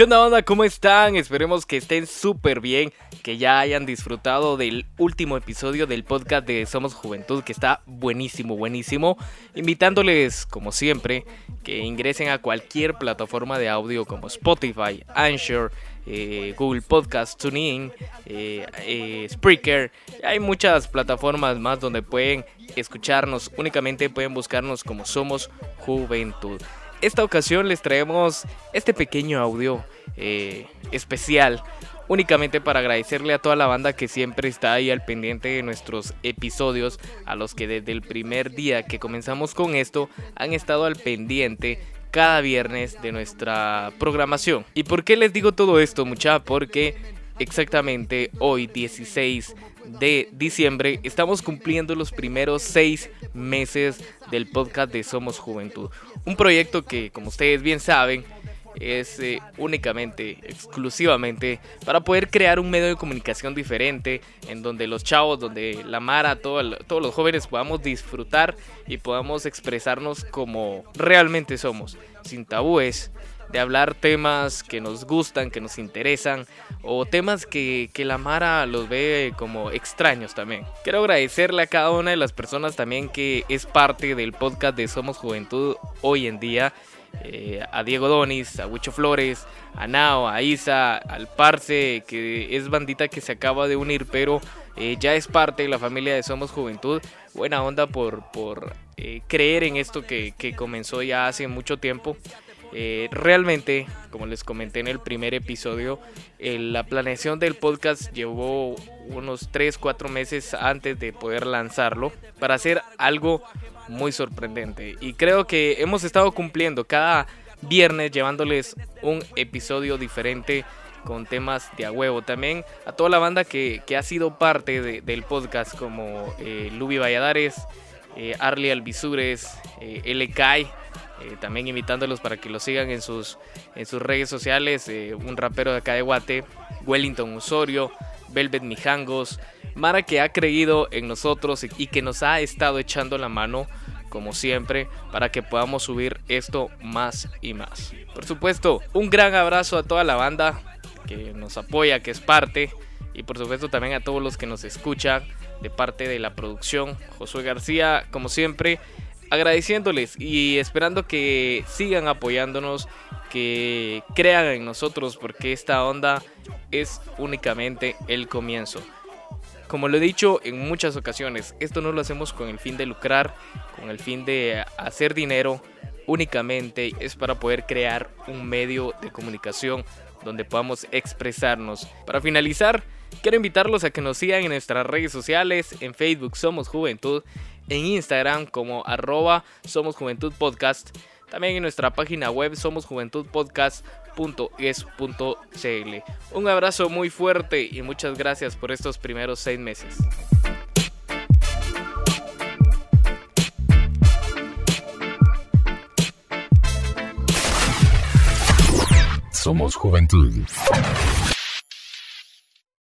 ¿Qué onda, onda? ¿Cómo están? Esperemos que estén súper bien, que ya hayan disfrutado del último episodio del podcast de Somos Juventud, que está buenísimo, buenísimo. Invitándoles, como siempre, que ingresen a cualquier plataforma de audio como Spotify, Anchor, eh, Google Podcast, TuneIn, eh, eh, Spreaker. Hay muchas plataformas más donde pueden escucharnos. Únicamente pueden buscarnos como Somos Juventud esta ocasión les traemos este pequeño audio eh, especial únicamente para agradecerle a toda la banda que siempre está ahí al pendiente de nuestros episodios, a los que desde el primer día que comenzamos con esto han estado al pendiente cada viernes de nuestra programación. ¿Y por qué les digo todo esto, mucha? Porque exactamente hoy 16 de diciembre estamos cumpliendo los primeros seis meses del podcast de Somos Juventud. Un proyecto que, como ustedes bien saben, es eh, únicamente, exclusivamente, para poder crear un medio de comunicación diferente, en donde los chavos, donde la Mara, todos los jóvenes podamos disfrutar y podamos expresarnos como realmente somos, sin tabúes, de hablar temas que nos gustan, que nos interesan, o temas que, la Mara los ve como extraños también. Quiero agradecerle a cada una de las personas también que es parte del podcast de Somos Juventud hoy en día. Eh, a Diego Donis, a Huicho Flores, a Nao, a Isa, al Parce, que es bandita que se acaba de unir, pero eh, ya es parte de la familia de Somos Juventud. Buena onda por, por eh, creer en esto que, que comenzó ya hace mucho tiempo. Eh, realmente, como les comenté en el primer episodio, la planeación del podcast llevó unos 3-4 meses antes de poder lanzarlo para hacer algo muy sorprendente. Y creo que hemos estado cumpliendo cada viernes llevándoles un episodio diferente con temas de a huevo. También a toda la banda que, ha sido parte del podcast como eh, Lubi Valladares, eh, Arlie Alvisures, eh, eh, también invitándolos para que lo sigan en sus, en sus redes sociales. Eh, un rapero de acá de Guate, Wellington Osorio, Velvet Mijangos. Mara que ha creído en nosotros y que nos ha estado echando la mano como siempre, para que podamos subir esto más y más. Por supuesto, un gran abrazo a toda la banda que nos apoya, que es parte, y por supuesto también a todos los que nos escuchan de parte de la producción. Josué García, como siempre, agradeciéndoles y esperando que sigan apoyándonos, que crean en nosotros, porque esta onda es únicamente el comienzo. Como lo he dicho en muchas ocasiones, esto no lo hacemos con el fin de lucrar, con el fin de hacer dinero, únicamente es para poder crear un medio de comunicación donde podamos expresarnos. Para finalizar, quiero invitarlos a que nos sigan en nuestras redes sociales, en Facebook Somos Juventud, en Instagram como arroba Somos Juventud Podcast, también en nuestra página web somosjuventudpodcast.es.cl. Un abrazo muy fuerte y muchas gracias por estos primeros seis meses. Somos Juventud.